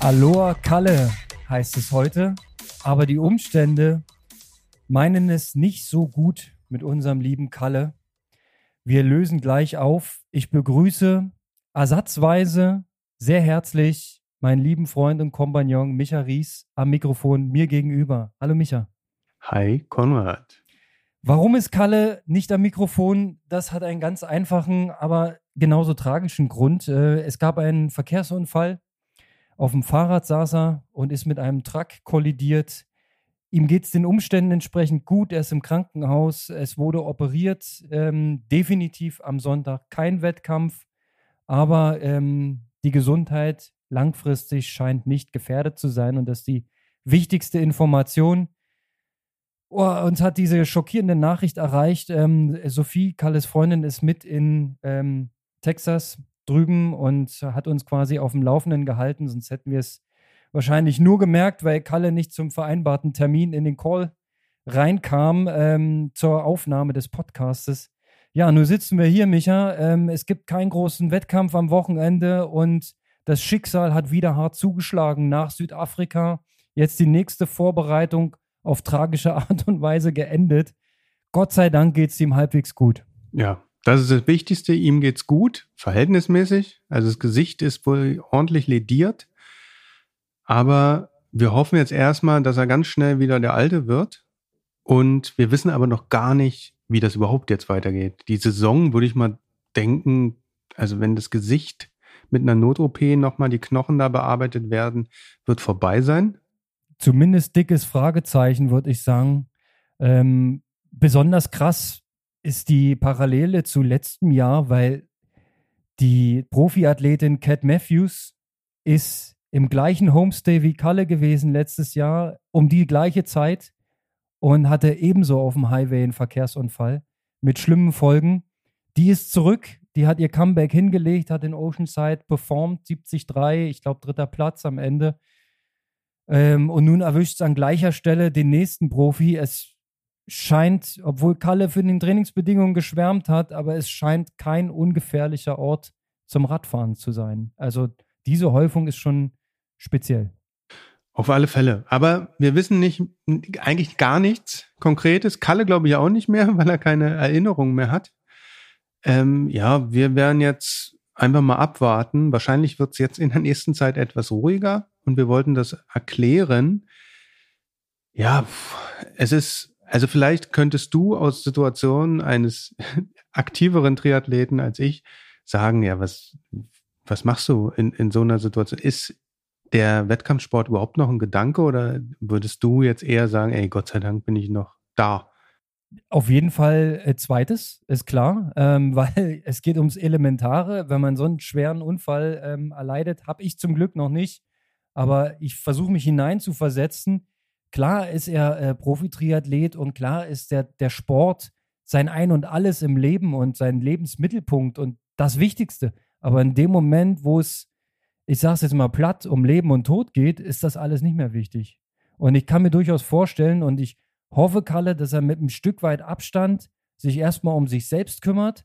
Aloha Kalle heißt es heute, aber die Umstände meinen es nicht so gut mit unserem lieben Kalle. Wir lösen gleich auf. Ich begrüße ersatzweise sehr herzlich meinen lieben Freund und Kompagnon Micha Ries am Mikrofon mir gegenüber. Hallo Micha. Hi Konrad. Warum ist Kalle nicht am Mikrofon? Das hat einen ganz einfachen, aber genauso tragischen Grund. Äh, es gab einen Verkehrsunfall. Auf dem Fahrrad saß er und ist mit einem Truck kollidiert. Ihm geht es den Umständen entsprechend gut. Er ist im Krankenhaus. Es wurde operiert. Ähm, definitiv am Sonntag kein Wettkampf. Aber ähm, die Gesundheit langfristig scheint nicht gefährdet zu sein. Und das ist die wichtigste Information. Oh, uns hat diese schockierende Nachricht erreicht. Ähm, Sophie, Kalles Freundin, ist mit in ähm, Texas drüben und hat uns quasi auf dem Laufenden gehalten, sonst hätten wir es wahrscheinlich nur gemerkt, weil Kalle nicht zum vereinbarten Termin in den Call reinkam ähm, zur Aufnahme des Podcastes. Ja, nun sitzen wir hier, Micha. Ähm, es gibt keinen großen Wettkampf am Wochenende und das Schicksal hat wieder hart zugeschlagen nach Südafrika. Jetzt die nächste Vorbereitung auf tragische Art und Weise geendet. Gott sei Dank geht es ihm halbwegs gut. Ja, das ist das Wichtigste. Ihm geht's gut, verhältnismäßig. Also das Gesicht ist wohl ordentlich lediert. Aber wir hoffen jetzt erstmal, dass er ganz schnell wieder der Alte wird. Und wir wissen aber noch gar nicht, wie das überhaupt jetzt weitergeht. Die Saison würde ich mal denken, also wenn das Gesicht mit einer Not-OP nochmal die Knochen da bearbeitet werden, wird vorbei sein. Zumindest dickes Fragezeichen, würde ich sagen. Ähm, besonders krass ist die Parallele zu letztem Jahr, weil die Profiathletin Cat Matthews ist im gleichen Homestay wie Kalle gewesen letztes Jahr um die gleiche Zeit und hatte ebenso auf dem Highway einen Verkehrsunfall mit schlimmen Folgen. Die ist zurück, die hat ihr Comeback hingelegt, hat in Oceanside performt, 73, ich glaube dritter Platz am Ende. Ähm, und nun erwischt es an gleicher Stelle den nächsten Profi. Es scheint, obwohl Kalle für den Trainingsbedingungen geschwärmt hat, aber es scheint kein ungefährlicher Ort zum Radfahren zu sein. Also diese Häufung ist schon speziell. Auf alle Fälle. Aber wir wissen nicht, eigentlich gar nichts Konkretes. Kalle glaube ich auch nicht mehr, weil er keine Erinnerung mehr hat. Ähm, ja, wir werden jetzt einfach mal abwarten. Wahrscheinlich wird es jetzt in der nächsten Zeit etwas ruhiger und wir wollten das erklären. Ja, es ist, also vielleicht könntest du aus Situationen eines aktiveren Triathleten als ich sagen, ja, was, was machst du in, in so einer Situation? Ist der Wettkampfsport überhaupt noch ein Gedanke oder würdest du jetzt eher sagen, ey, Gott sei Dank bin ich noch da? Auf jeden Fall äh, zweites, ist klar, ähm, weil es geht ums Elementare. Wenn man so einen schweren Unfall ähm, erleidet, habe ich zum Glück noch nicht, aber ich versuche mich hineinzuversetzen. Klar ist er äh, Profi-Triathlet und klar ist der, der Sport sein Ein und Alles im Leben und sein Lebensmittelpunkt und das Wichtigste. Aber in dem Moment, wo es ich sage es jetzt mal platt, um Leben und Tod geht, ist das alles nicht mehr wichtig. Und ich kann mir durchaus vorstellen und ich hoffe, Kalle, dass er mit einem Stück weit Abstand sich erstmal um sich selbst kümmert,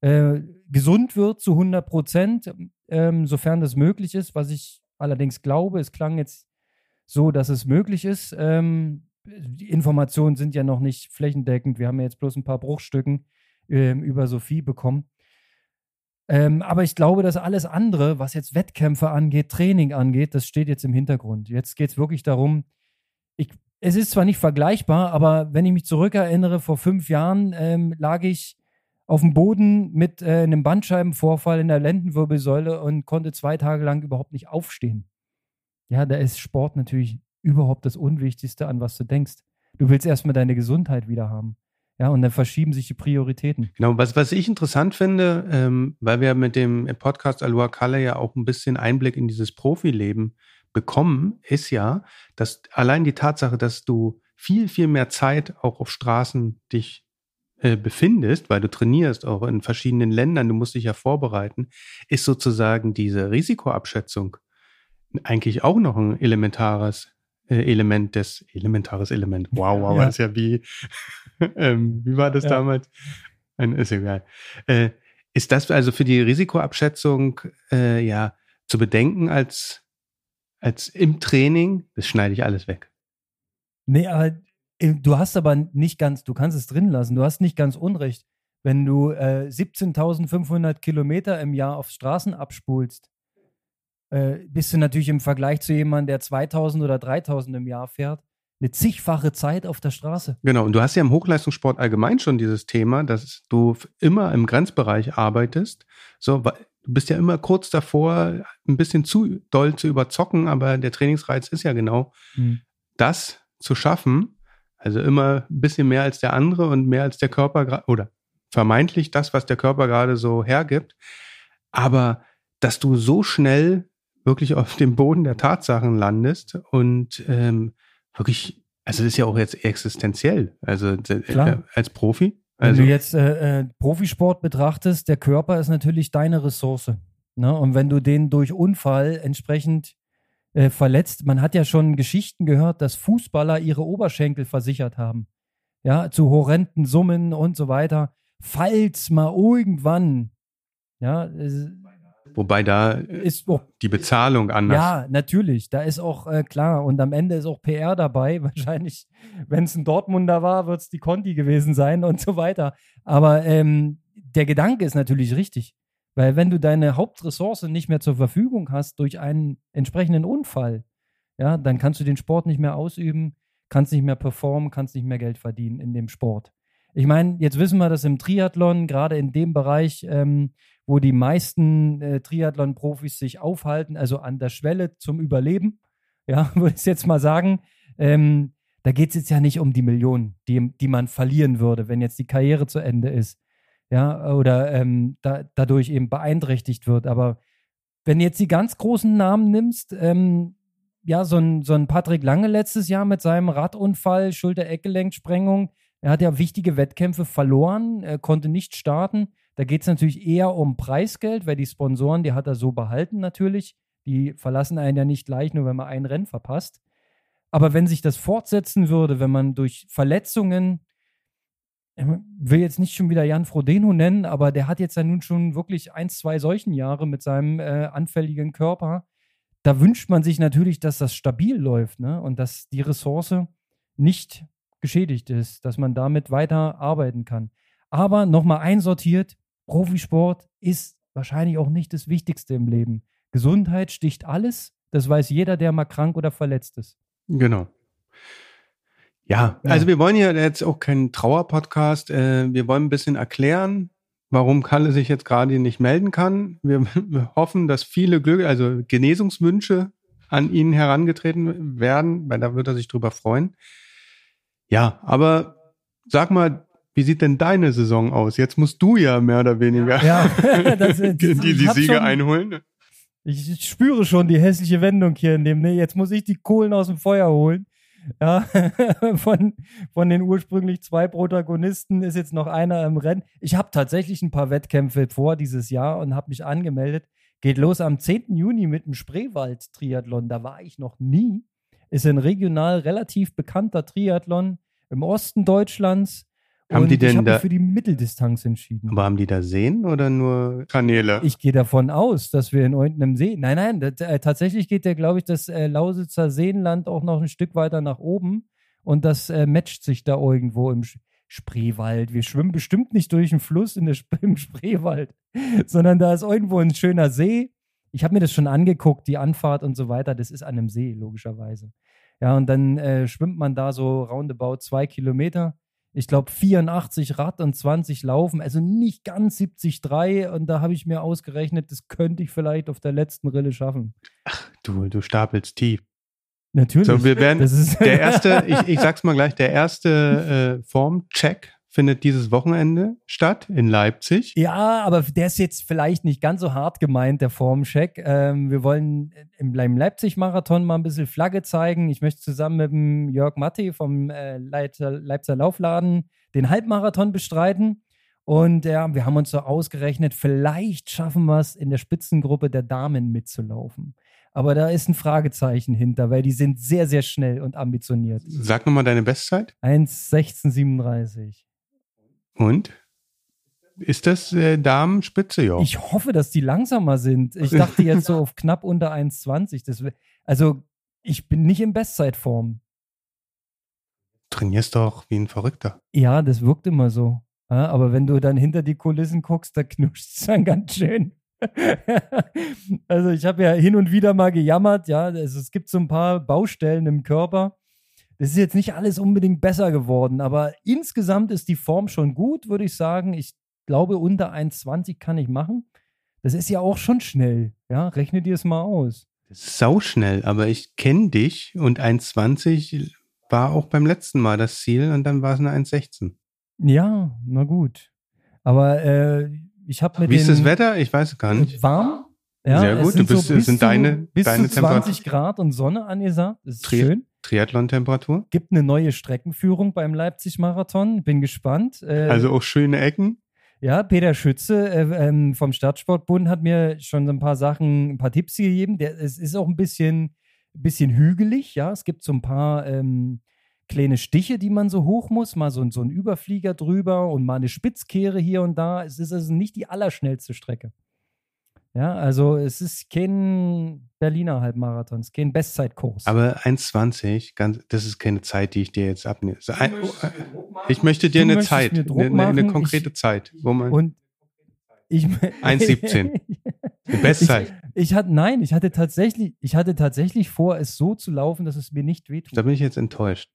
äh, gesund wird zu 100 Prozent, ähm, sofern das möglich ist, was ich allerdings glaube. Es klang jetzt so, dass es möglich ist. Ähm, die Informationen sind ja noch nicht flächendeckend. Wir haben ja jetzt bloß ein paar Bruchstücken ähm, über Sophie bekommen. Ähm, aber ich glaube, dass alles andere, was jetzt Wettkämpfe angeht, Training angeht, das steht jetzt im Hintergrund. Jetzt geht es wirklich darum, ich, es ist zwar nicht vergleichbar, aber wenn ich mich zurückerinnere, vor fünf Jahren ähm, lag ich auf dem Boden mit äh, einem Bandscheibenvorfall in der Lendenwirbelsäule und konnte zwei Tage lang überhaupt nicht aufstehen. Ja, da ist Sport natürlich überhaupt das Unwichtigste, an was du denkst. Du willst erstmal deine Gesundheit wieder haben. Ja, und dann verschieben sich die Prioritäten. Genau, was, was ich interessant finde, ähm, weil wir mit dem Podcast Aloha Kalle ja auch ein bisschen Einblick in dieses Profileben bekommen, ist ja, dass allein die Tatsache, dass du viel, viel mehr Zeit auch auf Straßen dich äh, befindest, weil du trainierst, auch in verschiedenen Ländern, du musst dich ja vorbereiten, ist sozusagen diese Risikoabschätzung eigentlich auch noch ein elementares äh, Element des, elementares Element. Wow, wow, ja. ist ja wie, ähm, wie war das ja. damals? Ein, ist egal. Äh, Ist das also für die Risikoabschätzung äh, ja zu bedenken als, als im Training? Das schneide ich alles weg. Nee, aber du hast aber nicht ganz, du kannst es drin lassen, du hast nicht ganz Unrecht. Wenn du äh, 17.500 Kilometer im Jahr auf Straßen abspulst, äh, bist du natürlich im Vergleich zu jemandem, der 2000 oder 3000 im Jahr fährt, eine zigfache Zeit auf der Straße. Genau, und du hast ja im Hochleistungssport allgemein schon dieses Thema, dass du immer im Grenzbereich arbeitest. So, du bist ja immer kurz davor, ein bisschen zu doll zu überzocken, aber der Trainingsreiz ist ja genau mhm. das zu schaffen. Also immer ein bisschen mehr als der andere und mehr als der Körper oder vermeintlich das, was der Körper gerade so hergibt. Aber dass du so schnell wirklich auf dem Boden der Tatsachen landest und ähm, wirklich, also das ist ja auch jetzt existenziell, also äh, als Profi. Also. Wenn du jetzt äh, äh, Profisport betrachtest, der Körper ist natürlich deine Ressource. Ne? Und wenn du den durch Unfall entsprechend äh, verletzt, man hat ja schon Geschichten gehört, dass Fußballer ihre Oberschenkel versichert haben. Ja, zu horrenden Summen und so weiter. Falls mal irgendwann, ja, Wobei da ist auch, die Bezahlung anders. Ja, natürlich. Da ist auch äh, klar. Und am Ende ist auch PR dabei. Wahrscheinlich, wenn es ein Dortmunder war, wird es die Conti gewesen sein und so weiter. Aber ähm, der Gedanke ist natürlich richtig. Weil wenn du deine Hauptressource nicht mehr zur Verfügung hast durch einen entsprechenden Unfall, ja, dann kannst du den Sport nicht mehr ausüben, kannst nicht mehr performen, kannst nicht mehr Geld verdienen in dem Sport. Ich meine, jetzt wissen wir, dass im Triathlon, gerade in dem Bereich, ähm, wo die meisten äh, Triathlon-Profis sich aufhalten, also an der Schwelle zum Überleben, ja, würde ich jetzt mal sagen. Ähm, da geht es jetzt ja nicht um die Millionen, die, die man verlieren würde, wenn jetzt die Karriere zu Ende ist. Ja, oder ähm, da, dadurch eben beeinträchtigt wird. Aber wenn du jetzt die ganz großen Namen nimmst, ähm, ja, so ein, so ein Patrick Lange letztes Jahr mit seinem Radunfall, Schulter-Eckgelenksprengung, er hat ja wichtige Wettkämpfe verloren, er konnte nicht starten. Da geht es natürlich eher um Preisgeld, weil die Sponsoren, die hat er so behalten natürlich. Die verlassen einen ja nicht gleich, nur wenn man ein Rennen verpasst. Aber wenn sich das fortsetzen würde, wenn man durch Verletzungen, will jetzt nicht schon wieder Jan Frodeno nennen, aber der hat jetzt ja nun schon wirklich ein, zwei solchen Jahre mit seinem äh, anfälligen Körper. Da wünscht man sich natürlich, dass das stabil läuft ne? und dass die Ressource nicht geschädigt ist, dass man damit weiter arbeiten kann. Aber nochmal einsortiert, Profisport ist wahrscheinlich auch nicht das Wichtigste im Leben. Gesundheit sticht alles. Das weiß jeder, der mal krank oder verletzt ist. Genau. Ja, ja. also wir wollen ja jetzt auch keinen Trauerpodcast. Äh, wir wollen ein bisschen erklären, warum Kalle sich jetzt gerade nicht melden kann. Wir, wir hoffen, dass viele Glück, also Genesungswünsche an ihn herangetreten werden, weil da wird er sich drüber freuen. Ja, aber sag mal, wie sieht denn deine Saison aus? Jetzt musst du ja mehr oder weniger ja, das, das, die, die Siege schon, einholen. Ich spüre schon die hässliche Wendung hier in dem, ne, jetzt muss ich die Kohlen aus dem Feuer holen. Ja, von, von den ursprünglich zwei Protagonisten ist jetzt noch einer im Rennen. Ich habe tatsächlich ein paar Wettkämpfe vor dieses Jahr und habe mich angemeldet. Geht los am 10. Juni mit dem Spreewald-Triathlon. Da war ich noch nie. Ist ein regional relativ bekannter Triathlon im Osten Deutschlands haben und die denn ich habe mich für die Mitteldistanz entschieden. Aber haben die da Seen oder nur Kanäle? Ich gehe davon aus, dass wir in irgendeinem See. Nein, nein, das, äh, tatsächlich geht der, glaube ich, das äh, Lausitzer Seenland auch noch ein Stück weiter nach oben. Und das äh, matcht sich da irgendwo im Spreewald. Wir schwimmen bestimmt nicht durch einen Fluss in der Sp im Spreewald, sondern da ist irgendwo ein schöner See. Ich habe mir das schon angeguckt, die Anfahrt und so weiter. Das ist an einem See, logischerweise. Ja, und dann äh, schwimmt man da so roundabout zwei Kilometer ich glaube 84 Rad und 20 Laufen, also nicht ganz 70,3 und da habe ich mir ausgerechnet, das könnte ich vielleicht auf der letzten Rille schaffen. Ach, du, du stapelst tief. Natürlich. So, wir werden der erste, ich, ich sag's mal gleich, der erste äh, Formcheck findet dieses Wochenende statt in Leipzig. Ja, aber der ist jetzt vielleicht nicht ganz so hart gemeint, der Formcheck. Ähm, wir wollen im, Leipzig-Marathon mal ein bisschen Flagge zeigen. Ich möchte zusammen mit dem Jörg Matti vom äh, Leipziger Laufladen den Halbmarathon bestreiten. Und ja, wir haben uns so ausgerechnet, vielleicht schaffen wir es in der Spitzengruppe der Damen mitzulaufen. Aber da ist ein Fragezeichen hinter, weil die sind sehr, sehr schnell und ambitioniert. Sag nochmal deine Bestzeit. 1,1637. Und? ist das äh, Damenspitze, ja. Ich hoffe, dass die langsamer sind. Ich dachte jetzt so auf knapp unter 1,20. Das wär- Also, ich bin nicht in Bestzeitform. Trainierst doch wie ein Verrückter. Ja, das wirkt immer so. Ja, aber wenn du dann hinter die Kulissen guckst, da knirscht es dann ganz schön. also ich habe ja hin und wieder mal gejammert, ja, also es gibt so ein paar Baustellen im Körper. Das ist jetzt nicht alles unbedingt besser geworden, aber insgesamt ist die Form schon gut, würde ich sagen. Ich glaube, unter 1,20 kann ich machen. Das ist ja auch schon schnell. Ja, rechne dir es mal aus. Das ist sauschnell, aber ich kenne dich und 1,20 war auch beim letzten Mal das Ziel und dann war es eine 1,16. Ja, na gut. Aber äh, ich habe mit Wie ist das Wetter? Ich weiß es gar nicht. warm. Ja, Sehr gut, du bist- so bis sind zu, deine- bis deine zu 20 Grad und Sonne angesagt. Das ist Tri- schön. Triathlon-Temperatur? Gibt eine neue Streckenführung beim Leipzig-Marathon. Bin gespannt. Äh, Also auch schöne Ecken. ja, Peter Schütze äh, ähm, vom Stadtsportbund hat mir schon so ein paar Sachen, ein paar Tipps gegeben. Der, es ist auch ein bisschen, bisschen hügelig. Ja, es gibt so ein paar ähm, kleine Stiche, die man so hoch muss. Mal so, so ein Überflieger drüber und mal eine Spitzkehre hier und da. Es ist also nicht die allerschnellste Strecke. Ja, also es ist kein Berliner Halbmarathon, es ist kein Bestzeitkurs. Aber 1,20, ganz, das ist keine Zeit, die ich dir jetzt abnehme. So ein, ich möchte dir Du eine Zeit, mir Druck eine, eine, eine konkrete Zeit, wo man und ich 1,17. die Bestzeit. Ich, ich hatte nein, ich hatte tatsächlich, ich hatte tatsächlich vor, es so zu laufen, dass es mir nicht wehtut. Da bin ich jetzt enttäuscht.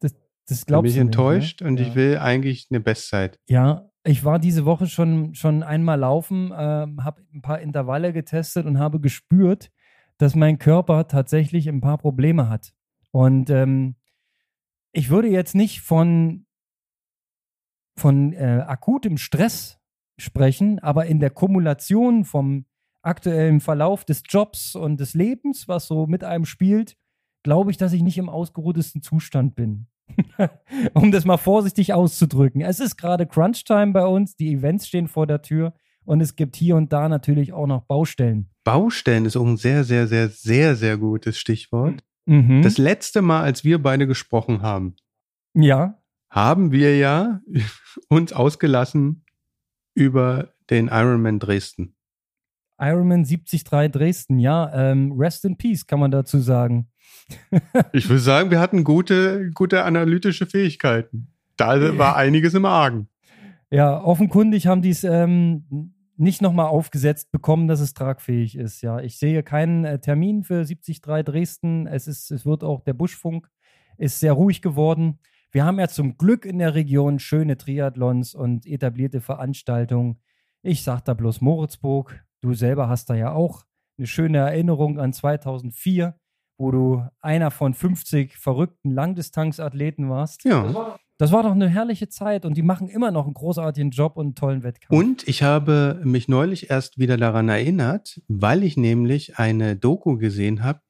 Das Da bin glaubst ich du nicht, enttäuscht ne? und ja. ich will eigentlich eine Bestzeit. Ja, ich war diese Woche schon, schon einmal laufen, ähm, habe ein paar Intervalle getestet und habe gespürt, dass mein Körper tatsächlich ein paar Probleme hat. Und ähm, ich würde jetzt nicht von, von äh, akutem Stress sprechen, aber in der Kumulation vom aktuellen Verlauf des Jobs und des Lebens, was so mit einem spielt, glaube ich, dass ich nicht im ausgeruhtesten Zustand bin. um das mal vorsichtig auszudrücken. Es ist gerade Crunch-Time bei uns, die Events stehen vor der Tür und es gibt hier und da natürlich auch noch Baustellen. Baustellen ist auch ein sehr, sehr, sehr, sehr, sehr gutes Stichwort. Mhm. Das letzte Mal, als wir beide gesprochen haben, ja, haben wir ja uns ausgelassen über den Ironman Dresden. Ironman 73 Dresden, ja, ähm, Rest in Peace kann man dazu sagen. Ich würde sagen, wir hatten gute, gute analytische Fähigkeiten. Da war einiges im Argen. Ja, offenkundig haben die es ähm, nicht nochmal aufgesetzt bekommen, dass es tragfähig ist. Ja, ich sehe keinen äh, Termin für 73 Dresden. Es ist, es wird auch der Buschfunk ist sehr ruhig geworden. Wir haben ja zum Glück in der Region schöne Triathlons und etablierte Veranstaltungen. Ich sag da bloß Moritzburg. Du selber hast da ja auch eine schöne Erinnerung an 2004, wo du einer von 50 verrückten Langdistanzathleten warst. Ja. Das war doch eine herrliche Zeit und die machen immer noch einen großartigen Job und einen tollen Wettkampf. Und ich habe mich neulich erst wieder daran erinnert, weil ich nämlich eine Doku gesehen habe,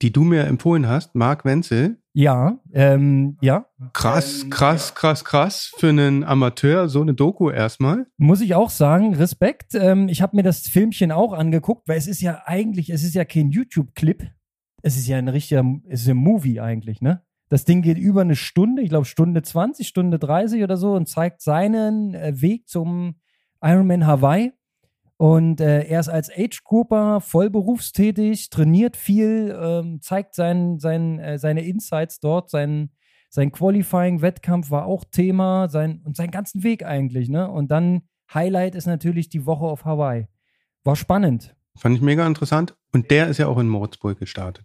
die du mir empfohlen hast, Marc Wenzel. Ja, ähm, ja, Krass, krass, krass, krass für einen Amateur, so eine Doku erstmal. muss ich auch sagen, Respekt. Ähm, ich habe mir das Filmchen auch angeguckt, weil es ist ja eigentlich, es ist ja kein YouTube-Clip. Es ist ja ein richtiger, es ist ein Movie eigentlich, ne? Das Ding geht über eine Stunde, ich glaube Stunde 20, Stunde 30 oder so und zeigt seinen äh, Weg zum Ironman Hawaii. Und äh, er ist als Age-Grupper voll berufstätig, trainiert viel, ähm, zeigt sein, sein, äh, seine Insights dort, sein, sein Qualifying-Wettkampf war auch Thema sein, und seinen ganzen Weg eigentlich. Ne? Und dann Highlight ist natürlich die Woche auf Hawaii. War spannend. Fand ich mega interessant. Und der ist ja auch in Moritzburg gestartet.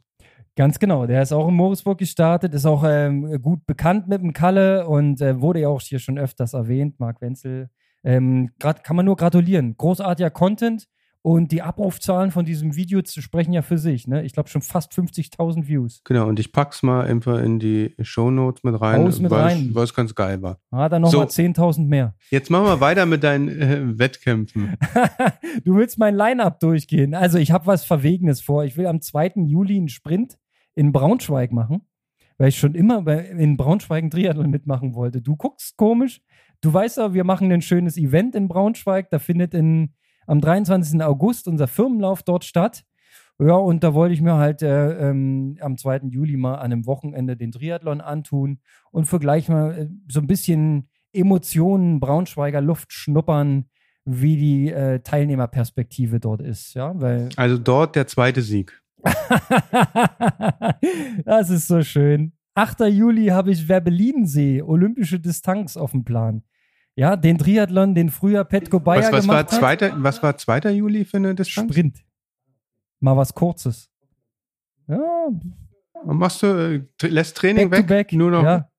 Ganz genau. Der ist auch in Moritzburg gestartet, ist auch ähm, gut bekannt mit dem Kalle und äh, wurde ja auch hier schon öfters erwähnt, Marc Wenzel. Ähm, grad, kann man nur gratulieren. Großartiger Content und die Abrufzahlen von diesem Video sprechen ja für sich. Ne? Ich glaube schon fast 50.000 Views. Genau, und ich pack's mal einfach in die Shownotes mit rein, mit weil rein. es- weil es ganz geil war. Hat er nochmal So. 10.000 mehr. Jetzt machen wir weiter mit deinen äh, Wettkämpfen. du willst mein Line-Up durchgehen. Also ich habe was Verwegenes vor. Ich will am 2. Juli einen Sprint in Braunschweig machen, weil ich schon immer bei, in Braunschweig einen Triathlon mitmachen wollte. Du guckst komisch. Du weißt aber, wir machen ein schönes Event in Braunschweig. Da findet in, am 23. August unser Firmenlauf dort statt. Ja, und da wollte ich mir halt äh, ähm, am 2. Juli mal an einem Wochenende den Triathlon antun und für gleich mal äh, so ein bisschen Emotionen, Braunschweiger Luft schnuppern, wie die äh, Teilnehmerperspektive dort ist. Ja, weil Also dort der zweite Sieg. das ist so schön. 8. Juli habe ich Werbelinsee, olympische Distanz auf dem Plan. Ja, den Triathlon, den früher Petko Bayer Was, was, war gemacht hat. zweiter, was war 2. Juli für eine Distanz? Sprint. Mal was Kurzes. Ja, Und machst du, äh, lässt Training back weg? back. Nur noch. Ja.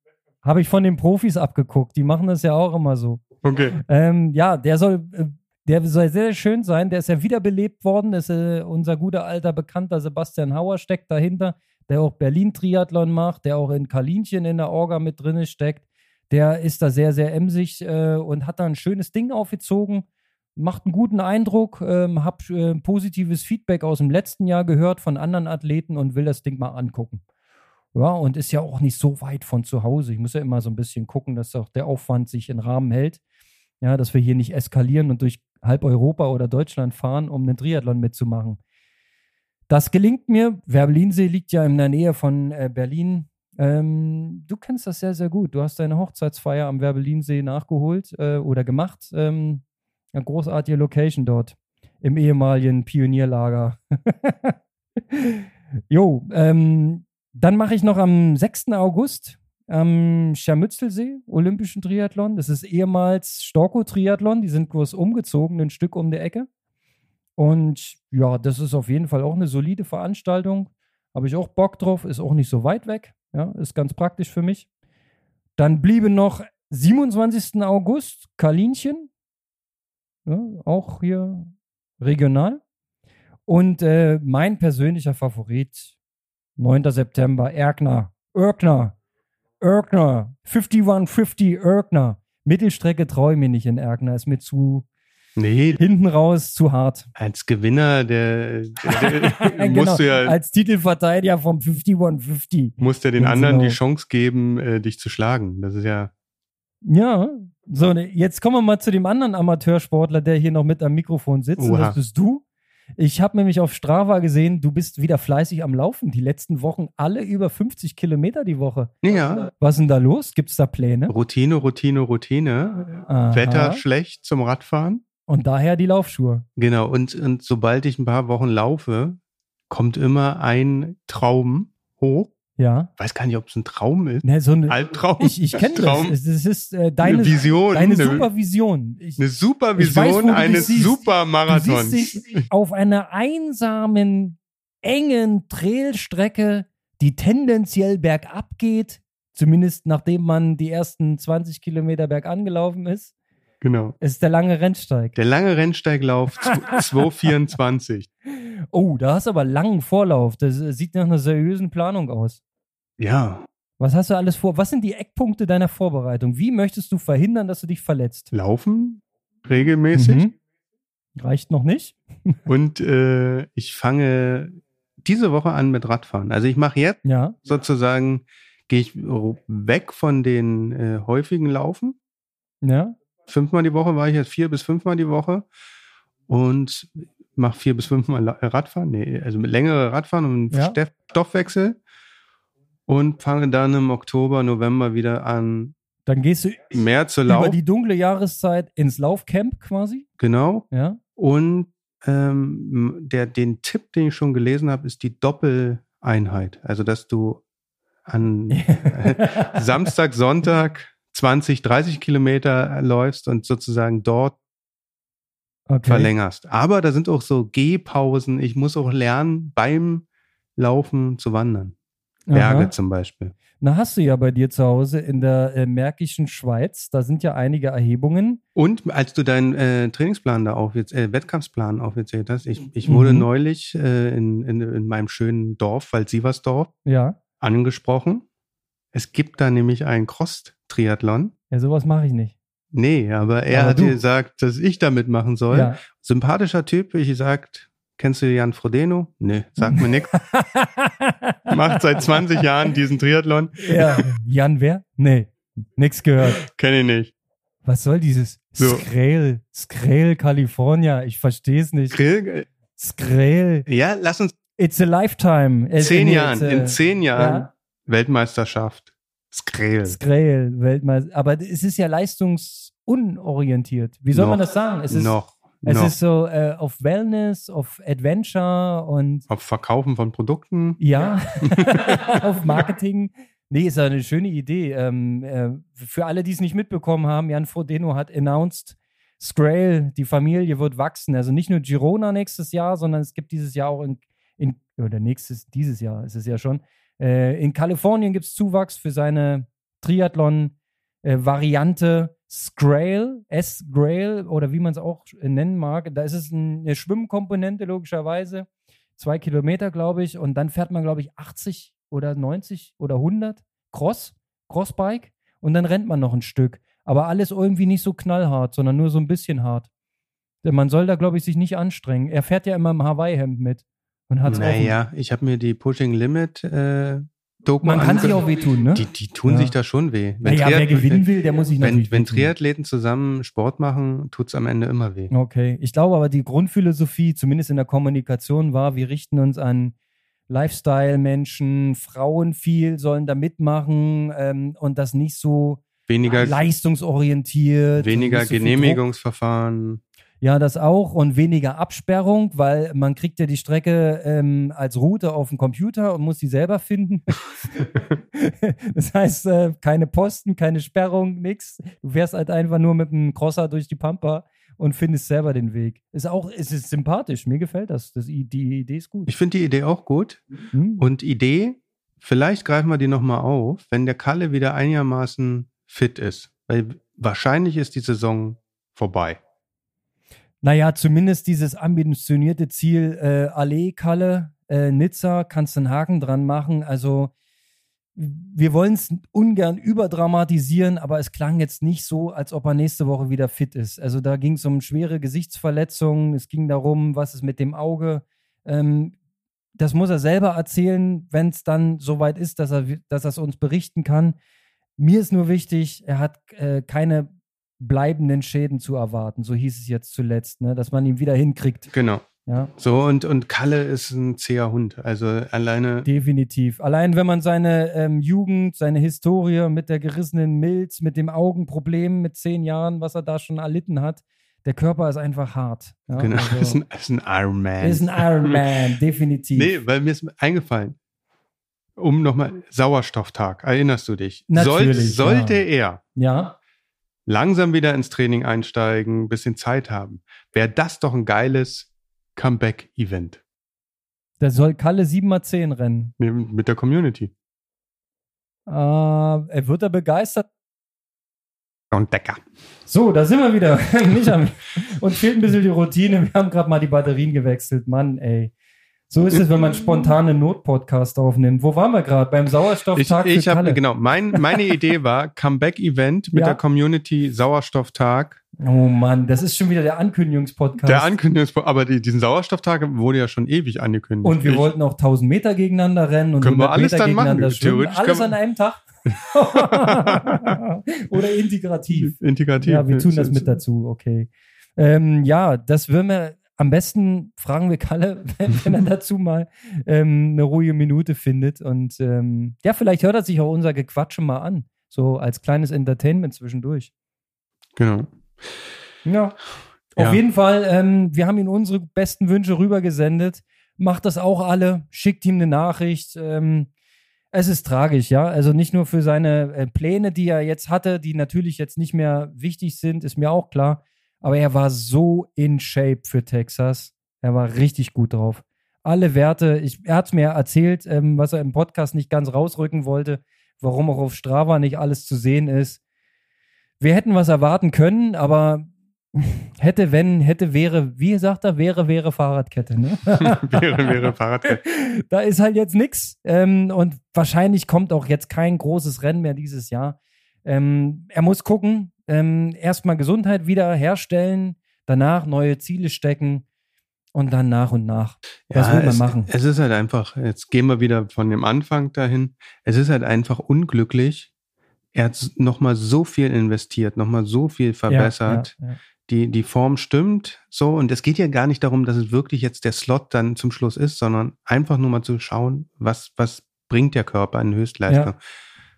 Habe ich von den Profis abgeguckt. Die machen das ja auch immer so. Okay. Ähm, ja, der soll, äh, der soll sehr, sehr schön sein. Der ist ja wiederbelebt worden. Das ist äh, unser guter alter Bekannter Sebastian Hauer steckt dahinter, der auch Berlin-Triathlon macht, der auch in Kalinchen in der Orga mit drin steckt. Der ist da sehr, sehr emsig äh, und hat da ein schönes Ding aufgezogen. Macht einen guten Eindruck, ähm, hab äh, positives Feedback aus dem letzten Jahr gehört von anderen Athleten und will das Ding mal angucken. Ja, und ist ja auch nicht so weit von zu Hause. Ich muss ja immer so ein bisschen gucken, dass auch der Aufwand sich in Rahmen hält. Ja, dass wir hier nicht eskalieren und durch halb Europa oder Deutschland fahren, um einen Triathlon mitzumachen. Das gelingt mir. Werbelinsee liegt ja in der Nähe von äh, Berlin. Ähm, du kennst das sehr, sehr gut. Du hast deine Hochzeitsfeier am Werbelinsee nachgeholt äh, oder gemacht. Ähm, eine großartige Location dort im ehemaligen Pionierlager. jo, ähm, dann mache ich noch am 6. August am Scharmützelsee Olympischen Triathlon. Das ist ehemals Storko-Triathlon. Die sind kurz umgezogen, ein Stück um die Ecke. Und ja, das ist auf jeden Fall auch eine solide Veranstaltung. Habe ich auch Bock drauf, ist auch nicht so weit weg. Ja, ist ganz praktisch für mich. Dann bliebe noch 27. August Kalinchen. Ja, auch hier regional. Und äh, mein persönlicher Favorit, 9. September, Erkner. Erkner. Erkner. 5150 Erkner. Mittelstrecke traue ich mir nicht in Erkner. Ist mir zu Nee, hinten raus zu hart. als Gewinner, der, der, der Genau, musst du ja, Als Titelverteidiger vom 5150. musst ja den anderen genau. die Chance geben, äh, dich zu schlagen. Das ist ja, Ja. So, ne, jetzt kommen wir mal zu dem anderen Amateursportler, der hier noch mit am Mikrofon sitzt. Das bist du. Ich habe nämlich auf Strava gesehen, du bist wieder fleißig am Laufen. Die letzten Wochen alle über 50 Kilometer die Woche. ja, Was ist denn da los? Gibt es da Pläne? Routine, Routine, Routine. Aha. Wetter schlecht zum Radfahren. Und daher die Laufschuhe. Genau, und, und sobald ich ein paar Wochen laufe, kommt immer ein Traum hoch. Ja. Weiß gar nicht, ob es ein Traum ist. Ne, so eine, Albtraum. ich ich kenne das. Traum. Es ist äh, deine, eine Vision. deine eine, Supervision. Ich, eine super Ich weiß, eines. Supermarathons. Du siehst dich auf einer einsamen, engen Trailstrecke, die tendenziell bergab geht, zumindest nachdem man die ersten 20 Kilometer bergan gelaufen ist, Genau. ist der lange Rennsteig. Der lange Rennsteiglauf 224. Oh, da hast du aber langen Vorlauf. Das sieht nach einer seriösen Planung aus. Ja, Was hast du alles vor? Was sind die Eckpunkte deiner Vorbereitung? Wie möchtest du verhindern, dass du dich verletzt? laufen regelmäßig. Mhm. Reicht noch nicht? Und äh, ich fange diese Woche an mit Radfahren. Also ich mache jetzt Ja. sozusagen, gehe ich weg von den äh, häufigen Laufen. Ja. Fünfmal die Woche war ich jetzt vier bis fünfmal die Woche und mache vier bis fünfmal äh, Radfahren. Nee, also mit längere Radfahren und Ja. Stoffwechsel. Und fange dann im Oktober, November wieder an, Dann gehst du mehr zu über laufen. die dunkle Jahreszeit ins Laufcamp quasi. Genau. Ja. Und ähm, der, den Tipp, den ich schon gelesen habe, ist die Doppeleinheit. Also, dass du an Samstag, Sonntag 20, 30 Kilometer läufst und sozusagen dort Okay. verlängerst. Aber da sind auch so Gehpausen. Ich muss auch lernen, beim Laufen zu wandern. Berge Aha. zum Beispiel. Na, hast du ja bei dir zu Hause in der äh, Märkischen Schweiz. Da sind ja einige Erhebungen. Und als du deinen äh, Trainingsplan da auf äh, Wettkampfplan aufgezählt hast, ich, ich wurde Mhm. neulich äh, in, in, in meinem schönen Dorf, Waldsiversdorf, Ja. angesprochen. Es gibt da nämlich einen Cross-Triathlon. Ja, sowas mache ich nicht. Nee, aber er Aber hat du. gesagt, dass ich da mitmachen soll. Ja. Sympathischer Typ, wie ich gesagt, kennst du Jan Frodeno? Nee, sagt mir nix. Macht seit 20 Jahren diesen Triathlon. ja. Jan, wer? Nee. Nix gehört. Kenne ich nicht. Was soll dieses So. Skrel? Skrel, California. Ich verstehe es nicht. Grill, Skrel. ja, lass uns It's a lifetime. in Äh, zehn Jahren, in zehn Jahren ja. Weltmeisterschaft. Skrel. Skrel, Weltmeister. Aber es ist ja leistungsunorientiert. Wie soll Noch. man das sagen? Es ist, noch. es noch. ist so äh, auf Wellness, auf Adventure und Auf Verkaufen von Produkten. ja, auf Marketing. Nee, ist ja eine schöne Idee. Ähm, äh, für alle, die es nicht mitbekommen haben, Jan Frodeno hat announced, Skrail, die Familie wird wachsen. Also nicht nur Girona nächstes Jahr, sondern es gibt dieses Jahr auch in, in oder nächstes, dieses Jahr ist es ja schon. Äh, in Kalifornien gibt es Zuwachs für seine Triathlon-Variante Skrail, S-Grail oder wie man es auch äh, nennen mag. Da ist es ein, eine Schwimmkomponente logischerweise. Zwei Kilometer, glaube ich. Und dann fährt man, glaube ich, 80 oder 90 oder 100 Cross, Crossbike. Und dann rennt man noch ein Stück. Aber alles irgendwie nicht so knallhart, sondern nur so ein bisschen hart. Man soll da, glaube ich, sich nicht anstrengen. Er fährt ja immer im Hawaii-Hemd mit. Und hat's auch Naja, ich habe mir die Pushing Limit äh, Doku man kann sich auch wehtun, ne? Die, die tun Ja. sich da schon weh. naja, wer gewinnen will, der muss sich wenn, natürlich wenn wehtun. Triathleten zusammen Sport machen, tut's am Ende immer weh. Okay, ich glaube aber, die Grundphilosophie, zumindest in der Kommunikation, war, wir richten uns an Lifestyle-Menschen, Frauen viel sollen da mitmachen ähm, und das nicht so Weniger, leistungsorientiert. weniger so. Genehmigungsverfahren. Ja, das auch und weniger Absperrung, weil man kriegt ja die Strecke ähm, als Route auf dem Computer und muss sie selber finden. das heißt, äh, keine Posten, keine Sperrung, nix. Du fährst halt einfach nur mit einem Crosser durch die Pampa und findest selber den Weg. Ist auch, es ist sympathisch. Mir gefällt das. das die Idee ist gut. Ich finde die Idee auch gut. Hm. Und Idee, vielleicht greifen wir die nochmal auf, wenn der Kalle wieder einigermaßen fit ist. Weil wahrscheinlich ist die Saison vorbei. Naja, zumindest dieses ambitionierte Ziel äh, Allee, Kalle, äh, Nizza, kannst du einen Haken dran machen. Also wir wollen es ungern überdramatisieren, aber es klang jetzt nicht so, als ob er nächste Woche wieder fit ist. Also da ging es um schwere Gesichtsverletzungen, es ging darum, was ist mit dem Auge. Ähm, das muss er selber erzählen, wenn es dann soweit ist, dass er dass es uns berichten kann. Mir ist nur wichtig, er hat äh, keine bleibenden Schäden zu erwarten. So hieß es jetzt zuletzt, ne? dass man ihn wieder hinkriegt. Genau. Ja, So, und, und Kalle ist ein zäher Hund. Also alleine, definitiv. Allein wenn man seine ähm, Jugend, seine Historie mit der gerissenen Milz, mit dem Augenproblem mit zehn Jahren, was er da schon erlitten hat, der Körper ist einfach hart. Ja? genau, also, ist, ein, ist ein Iron Man. ist ein Iron Man, definitiv. Nee, weil mir ist eingefallen. Um nochmal, Sauerstofftag, erinnerst du dich? Natürlich, Soll, sollte er Ja, langsam wieder ins Training einsteigen, ein bisschen Zeit haben, wäre das doch ein geiles Comeback-Event da soll Kalle 7x10 rennen. mit mit der Community. Äh, er wird da begeistert. Und Decker. So, da sind wir wieder. Nicht am, uns fehlt ein bisschen die Routine. Wir haben gerade mal die Batterien gewechselt. Mann, ey. So ist es, wenn man spontan einen Not-Podcast aufnimmt. Wo waren wir gerade? Beim Ich, Sauerstofftag ich für habe, Kalle. genau, mein, meine Idee war Comeback-Event mit Ja. der Community Sauerstofftag. Oh Mann, das ist schon wieder der Ankündigungspodcast. Der Ankündigungs, aber die, diesen Sauerstofftag wurde ja schon ewig angekündigt. und wir Ich- wollten auch 1000 Meter gegeneinander rennen und Können wir 100 alles Meter dann machen. Theoretisch Alles an einem Tag. Oder integrativ. Integrativ. Ja, wir tun das mit dazu, okay. Ähm, ja, das würden wir am besten fragen wir Kalle, wenn, wenn er dazu mal ähm, eine ruhige Minute findet. Und ähm, ja, vielleicht hört er sich auch unser Gequatsche mal an. So als kleines Entertainment zwischendurch. Genau. Ja. Ja. Auf jeden Fall, ähm, wir haben ihm unsere besten Wünsche rübergesendet. Macht das auch alle, schickt ihm eine Nachricht. Ähm, es ist tragisch, ja. Also nicht nur für seine äh, Pläne, die er jetzt hatte, die natürlich jetzt nicht mehr wichtig sind, ist mir auch klar. Aber er war so in Shape für Texas. Er war richtig gut drauf. Alle Werte, ich, er hat es mir erzählt, ähm, was er im Podcast nicht ganz rausrücken wollte, warum auch auf Strava nicht alles zu sehen ist. Wir hätten was erwarten können, aber hätte, wenn, hätte, wäre, wie sagt er, wäre, wäre Fahrradkette, ne? wäre, wäre Fahrradkette. da ist halt jetzt nichts. Ähm, und wahrscheinlich kommt auch jetzt kein großes Rennen mehr dieses Jahr. Ähm, er muss gucken, ähm, erstmal Gesundheit wieder herstellen, danach neue Ziele stecken und dann nach und nach. Was will man es, machen? Es ist halt einfach, jetzt gehen wir wieder von dem Anfang dahin. Es ist halt einfach unglücklich. Er hat nochmal so viel investiert, nochmal so viel verbessert. Ja, ja, ja. Die, die Form stimmt so. Und es geht ja gar nicht darum, dass es wirklich jetzt der Slot dann zum Schluss ist, sondern einfach nur mal zu schauen, was, was bringt der Körper in Höchstleistung.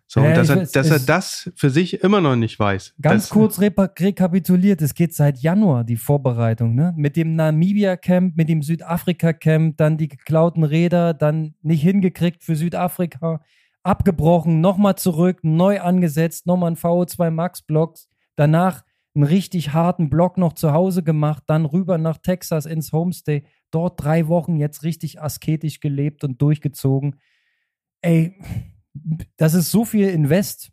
So, Ja, und dass, er, weiß, dass er das für sich immer noch nicht weiß. Ganz das, kurz rekapituliert, es geht seit Januar die Vorbereitung, ne? Mit dem Namibia-Camp, mit dem Südafrika-Camp, dann die geklauten Räder, dann nicht hingekriegt für Südafrika, abgebrochen, nochmal zurück, neu angesetzt, nochmal ein VO2 Max-Blocks, danach einen richtig harten Block noch zu Hause gemacht, dann rüber nach Texas ins Homestay, dort drei Wochen jetzt richtig asketisch gelebt und durchgezogen. Ey, das ist so viel Invest.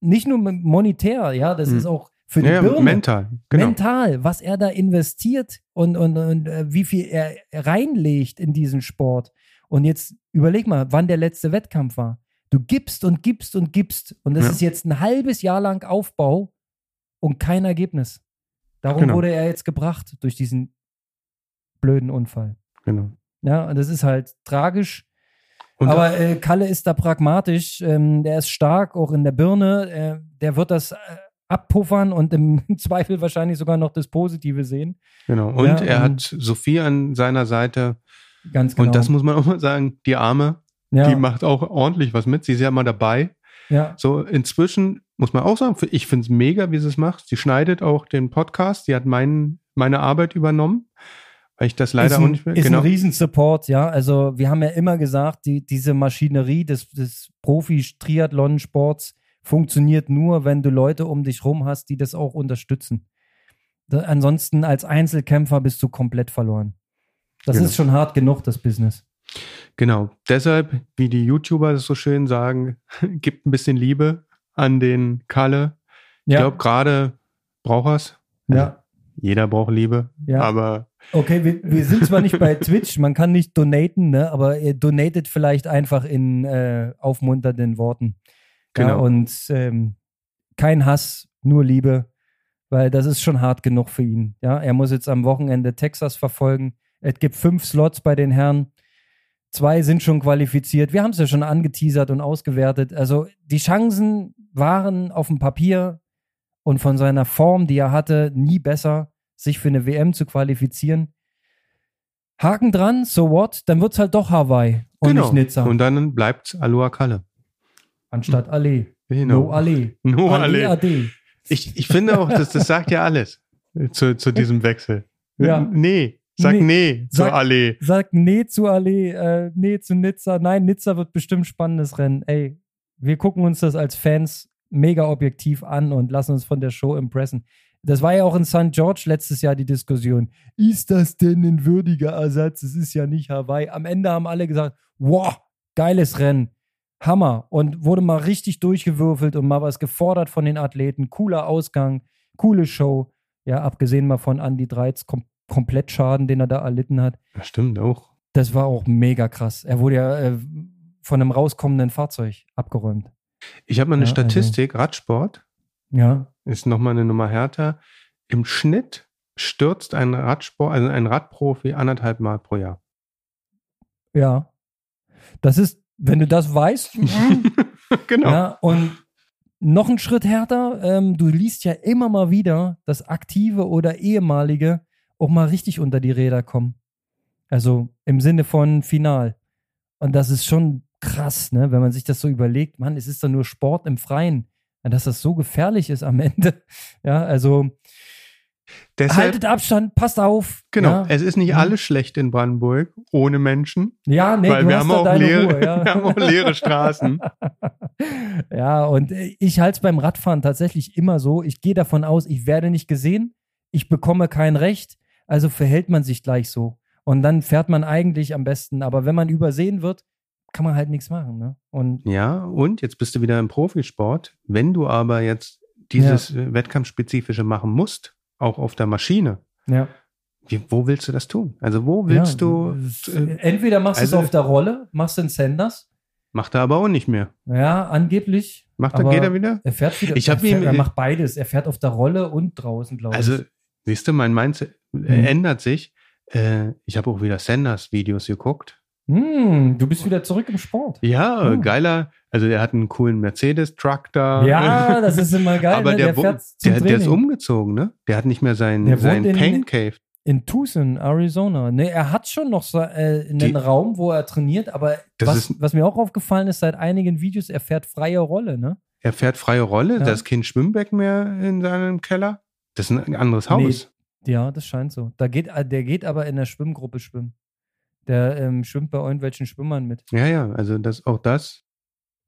Nicht nur monetär, ja, das Mhm. ist auch für die ja, Birne. mental. Genau. Mental, was er da investiert und, und, und äh, wie viel er reinlegt in diesen Sport. Und jetzt überleg mal, wann der letzte Wettkampf war. Du gibst und gibst und gibst. Und das Ja. ist jetzt ein halbes Jahr lang Aufbau und kein Ergebnis. Darum Genau. wurde er jetzt gebracht durch diesen blöden Unfall. genau. Ja, und das ist halt tragisch. Und Aber äh, Kalle ist da pragmatisch, ähm, der ist stark, auch in der Birne. Äh, der wird das äh, abpuffern und im Zweifel wahrscheinlich sogar noch das Positive sehen. genau. Und Ja, er hat Sophie an seiner Seite. Ganz genau. Und das muss man auch mal sagen, die Arme, ja, die macht auch ordentlich was mit. Sie ist ja immer dabei. ja, So, inzwischen muss man auch sagen, ich finde es mega, wie sie es macht. Sie schneidet auch den Podcast. Sie hat mein, meine Arbeit übernommen, weil ich das leider ist ein, auch nicht mehr. Ist genau. ein Riesensupport, ja. Also wir haben ja immer gesagt, die, diese Maschinerie des, des Profi-Triathlon-Sports funktioniert nur, wenn du Leute um dich rum hast, die das auch unterstützen. Da, ansonsten als Einzelkämpfer bist du komplett verloren. Das Genau. ist schon hart genug, das Business. Genau. Deshalb, wie die YouTuber es so schön sagen, gibt ein bisschen Liebe an den Kalle. Ich Ja, glaube, gerade braucht er's. ja, Jeder braucht Liebe. ja. Aber Okay, wir, wir sind zwar nicht bei Twitch, man kann nicht donaten, ne, aber ihr donatet vielleicht einfach in äh, aufmunternden Worten. Ja, Genau. und ähm, kein Hass, nur Liebe, weil das ist schon hart genug für ihn. Ja, er muss jetzt am Wochenende Texas verfolgen. Es gibt fünf Slots bei den Herren. Zwei sind schon qualifiziert. Wir haben es ja schon angeteasert und ausgewertet. Also die Chancen waren auf dem Papier und von seiner Form, die er hatte, nie besser, sich für eine WM zu qualifizieren. Haken dran, so what? Dann wird es halt doch Hawaii und genau. nicht Nizza. Und dann bleibt Aloha Kalle. anstatt Allee. Genau. No Allee. No Allee, Allee. Ich, ich finde auch, das, das sagt ja alles zu, zu diesem Wechsel. Ja. Nee, sag Nee. nee, zur Sag- Allee. Sag nee zu Allee, äh, nee zu Nizza. Nein, Nizza wird bestimmt spannendes Rennen. Ey, wir gucken uns das als Fans mega objektiv an und lassen uns von der Show impressen. Das war ja auch in St. George letztes Jahr die Diskussion. Ist das denn ein würdiger Ersatz? Es ist ja nicht Hawaii. Am Ende haben alle gesagt, wow, geiles Rennen. Hammer. Und wurde mal richtig durchgewürfelt und mal was gefordert von den Athleten. Cooler Ausgang, coole Show. Ja, abgesehen mal von Andy Dreiz, kom Komplettschaden, den er da erlitten hat. Das stimmt auch. Das war auch mega krass. Er wurde ja äh, von einem rauskommenden Fahrzeug abgeräumt. Ich habe mal eine Ja, also- Statistik, Radsport Ja. Ist nochmal eine Nummer härter. Im Schnitt stürzt ein Radsport, also ein Radprofi anderthalb Mal pro Jahr. Ja. Das ist, wenn du das weißt. genau. Ja, und noch einen Schritt härter, ähm, du liest ja immer mal wieder, dass aktive oder ehemalige auch mal richtig unter die Räder kommen. Also im Sinne von Final. Und das ist schon krass, ne? wenn man sich das so überlegt, Mann, es ist doch nur Sport im Freien. Dass das so gefährlich ist am Ende. Ja, also Deshalb, haltet Abstand, passt auf. genau, Ja, es ist nicht Mhm. alles schlecht in Brandenburg ohne Menschen, ja nee, weil wir haben, auch leere, Ruhe. Ja. wir haben auch leere Straßen. ja, und ich halte es beim Radfahren tatsächlich immer so. Ich gehe davon aus, ich werde nicht gesehen, ich bekomme kein Recht, also verhält man sich gleich so. Und dann fährt man eigentlich am besten. Aber wenn man übersehen wird, kann man halt nichts machen. Ne? Und Ja, und jetzt bist du wieder im Profisport. Wenn du aber jetzt dieses äh, Wettkampfspezifische machen musst, auch auf der Maschine, ja. wie, wo willst du das tun? Also wo willst ja, du, äh, Entweder machst du also- es auf der Rolle, machst du einen Sanders. macht er aber auch nicht mehr. Ja, angeblich. Macht er, geht er wieder? Er fährt wieder. Ich er, fährt, ihm- er macht beides. Er fährt auf der Rolle und draußen, glaube Also, ich. siehst du, mein Mindset äh, Mhm. ändert sich. Äh, ich habe auch wieder Sanders-Videos geguckt. Hm, du bist wieder zurück im Sport. Ja, Oh. geiler. Also der hat einen coolen Mercedes-Truck da. Ja, das ist immer geil. aber ne? der, der wo- fährt zum der, der ist umgezogen, ne? Der hat nicht mehr seinen, seinen in- Pain Cave. In Tucson, Arizona. Ne, er hat schon noch so, äh, einen Die- Raum, wo er trainiert, aber was, ist- was mir auch aufgefallen ist seit einigen Videos, er fährt freie Rolle, ne? Er fährt freie Rolle, Ja. da ist kein Schwimmbecken mehr in seinem Keller. Das ist ein anderes Haus. Ja, das scheint so. Da geht, der geht aber in der Schwimmgruppe schwimmen. Der ähm, schwimmt bei irgendwelchen Schwimmern mit. Ja, ja, also das auch das.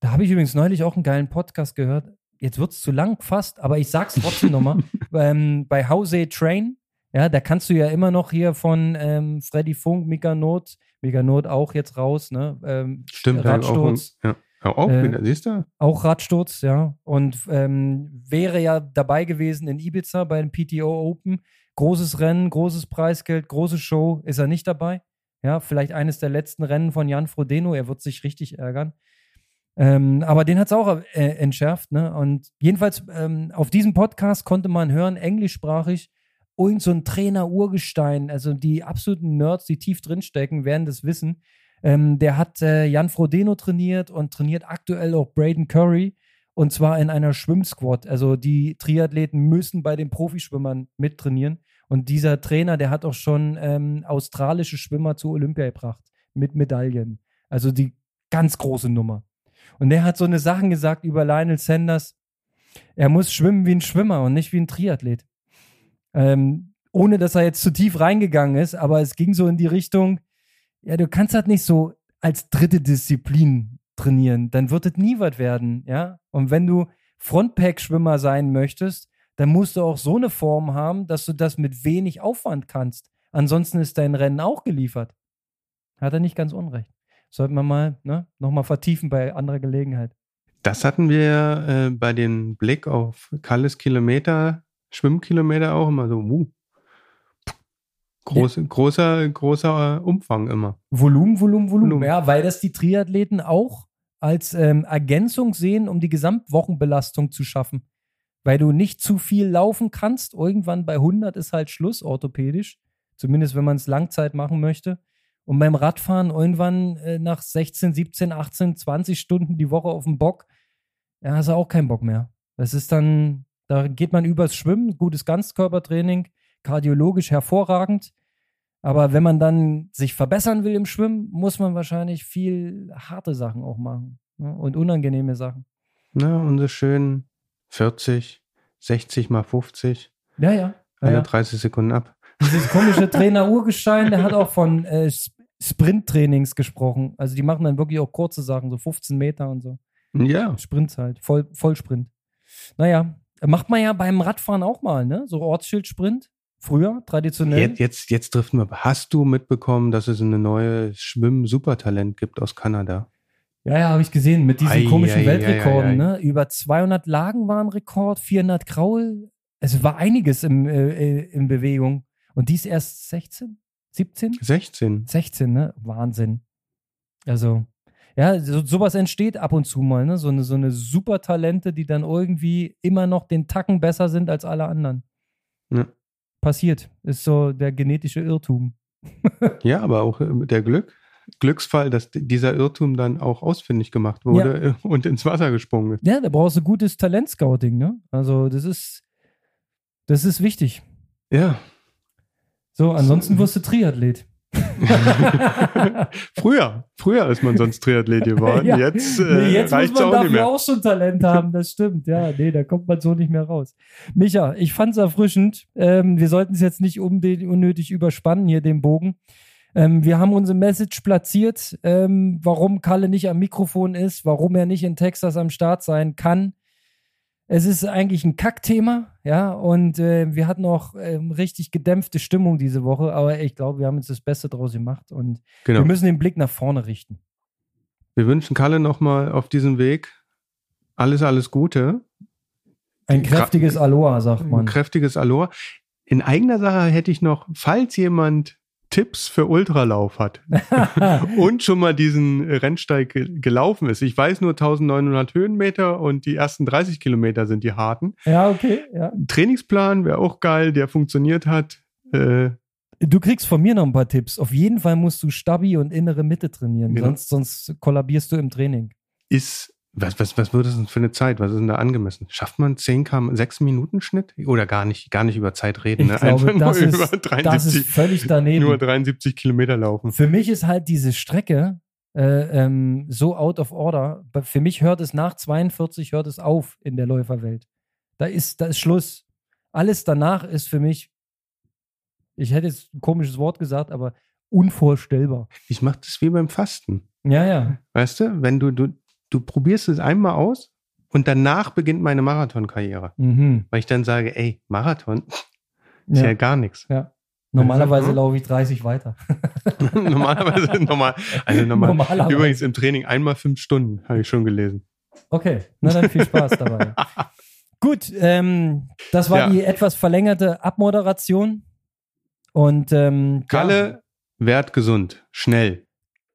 Da habe ich übrigens neulich auch einen geilen Podcast gehört. Jetzt wird es zu lang fast, aber ich sag's trotzdem nochmal. ähm, bei Hause Train, ja, da kannst du ja immer noch hier von ähm, Freddy Funk, Mika Not, Mika Not auch jetzt raus, ne? Ähm, Stimmt, ja, auch, Radsturz. ja. Auch Äh, wieder, siehst du? Auch Radsturz, ja. Und ähm, wäre ja dabei gewesen in Ibiza bei den PTO Open. Großes Rennen, großes Preisgeld, große Show. Ist er nicht dabei? Ja, vielleicht eines der letzten Rennen von Jan Frodeno. Er wird sich richtig ärgern. Ähm, aber den hat es auch äh, entschärft. Ne? Und jedenfalls ähm, auf diesem Podcast konnte man hören, englischsprachig, irgend so ein Trainer-Urgestein, also die absoluten Nerds, die tief drinstecken, werden das wissen. Ähm, der hat äh, Jan Frodeno trainiert und trainiert aktuell auch Braden Curry und zwar in einer Schwimmsquad. Also die Triathleten müssen bei den Profischwimmern mittrainieren. Und dieser Trainer, der hat auch schon ähm, australische Schwimmer zu Olympia gebracht mit Medaillen. Also die ganz große Nummer. Und der hat so eine Sachen gesagt über Lionel Sanders. Er muss schwimmen wie ein Schwimmer und nicht wie ein Triathlet. Ähm, ohne dass er jetzt zu tief reingegangen ist, aber es ging so in die Richtung, ja, du kannst halt nicht so als dritte Disziplin trainieren, dann wird es nie was werden, ja. Und wenn du Frontpack-Schwimmer sein möchtest, dann musst du auch so eine Form haben, dass du das mit wenig Aufwand kannst. Ansonsten ist dein Rennen auch geliefert. Hat er nicht ganz unrecht. Sollten wir mal ne, nochmal vertiefen bei anderer Gelegenheit. Das hatten wir äh, bei dem Blick auf Kalles Kilometer, Schwimmkilometer auch immer so, uh, große, großer, großer äh, Umfang immer. Volumen, Volumen, Volumen. Volumen. Ja, weil das die Triathleten auch als ähm, Ergänzung sehen, um die Gesamtwochenbelastung zu schaffen. Weil du nicht zu viel laufen kannst. Irgendwann bei 100 ist halt Schluss orthopädisch. Zumindest wenn man es Langzeit machen möchte. Und beim Radfahren irgendwann äh, nach 16, 17, 18, 20 Stunden die Woche auf dem Bock, ja, hast du auch keinen Bock mehr. Das ist dann, da geht man übers Schwimmen, gutes Ganzkörpertraining, kardiologisch hervorragend. Aber wenn man dann sich verbessern will im Schwimmen, muss man wahrscheinlich viel harte Sachen auch machen ne? und unangenehme Sachen. Na, unsere schönen 40, 60 mal 50, Ja, ja. alle ja. 30 Sekunden ab. Dieses komische Trainer Urgestein, der hat auch von äh, Sp- Sprinttrainings gesprochen. Also die machen dann wirklich auch kurze Sachen, so 15 Meter und so. Ja, Sprints halt, Voll, Vollsprint. Naja, macht man ja beim Radfahren auch mal, ne? So Ortsschildsprint. Früher, traditionell. jetzt, jetzt, jetzt driften wir. Hast du mitbekommen, dass es eine neue Schwimm-Supertalent gibt aus Kanada? Ja, ja, habe ich gesehen, mit diesen Ei, komischen ei, Weltrekorden, ei, ne? Über 200 Lagen waren Rekord, 400 Kraul. Es war einiges im, äh, äh, in Bewegung. Und dies erst 16? 17? 16. 16, ne? Wahnsinn. Also, ja, so, sowas entsteht ab und zu mal, ne? So eine, so eine super Talente, die dann irgendwie immer noch den Tacken besser sind als alle anderen. Ja. Passiert. Ist so der genetische Irrtum. Ja, aber auch äh, der Glück, Glücksfall, dass dieser Irrtum dann auch ausfindig gemacht wurde äh, und ins Wasser gesprungen ist. Ja, da brauchst du gutes Talentscouting, ne? Also, das ist, das ist wichtig. Ja. So, ansonsten wirst du Triathlet. früher, früher ist man sonst Triathlet geworden. Ja. Jetzt, äh, nee, jetzt muss man auch nicht dafür mehr. auch schon Talent haben, das stimmt. Ja, nee, da kommt man so nicht mehr raus. Micha, ich fand's erfrischend. Ähm, wir sollten es jetzt nicht um den, unnötig überspannen, hier den Bogen. Ähm, wir haben unsere Message platziert, ähm, warum Kalle nicht am Mikrofon ist, warum er nicht in Texas am Start sein kann. Es ist eigentlich ein Kackthema, ja, und äh, wir hatten auch ähm, richtig gedämpfte Stimmung diese Woche, aber ich glaube, wir haben uns das Beste draus gemacht und Genau. wir müssen den Blick nach vorne richten. Wir wünschen Kalle nochmal auf diesem Weg alles, alles Gute. Ein kräftiges Aloha, sagt Ein man. kräftiges Aloha. In eigener Sache hätte ich noch, falls jemand Tipps für Ultralauf hat und schon mal diesen Rennsteig ge gelaufen ist. Ich weiß nur 1900 Höhenmeter und die ersten 30 Kilometer sind die harten. ja, okay. Ja. Trainingsplan wäre auch geil, der funktioniert hat. Äh, Du kriegst von mir noch ein paar Tipps. Auf jeden Fall musst du Stabi und innere Mitte trainieren, Genau. sonst, sonst kollabierst du im Training. ist Was, was, was wird das denn für eine Zeit? Was ist denn da angemessen? Schafft man 10 km, 6 Minuten Schnitt? Oder gar nicht, gar nicht über Zeit reden, Ich ne? glaube, Einfach das nur ist, über das 73, ist völlig daneben. nur 73 Kilometer laufen. Für mich ist halt diese Strecke äh, ähm, so out of order. Für mich hört es nach 42 hört es auf in der Läuferwelt. Da ist, da ist Schluss. Alles danach ist für mich, ich hätte jetzt ein komisches Wort gesagt, aber unvorstellbar. Ich mache das wie beim Fasten. Ja, ja. Weißt du, wenn du, du, du probierst es einmal aus und danach beginnt meine Marathonkarriere. Mhm. Weil ich dann sage, ey, Marathon ist ja, ja. gar nichts. ja. Normalerweise Mhm. laufe ich 30 weiter. Normalerweise normal, also normal. Normalerweise. Übrigens im Training einmal fünf Stunden, habe ich schon gelesen. Okay, na dann viel Spaß dabei. Gut, ähm, das war Ja. die etwas verlängerte Abmoderation. Und ähm, Kalle, werd gesund, schnell.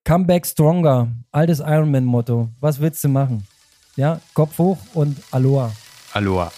Comeback Stronger, altes Ironman-Motto. Was willst du machen? Ja, Kopf hoch und Aloha. Aloha.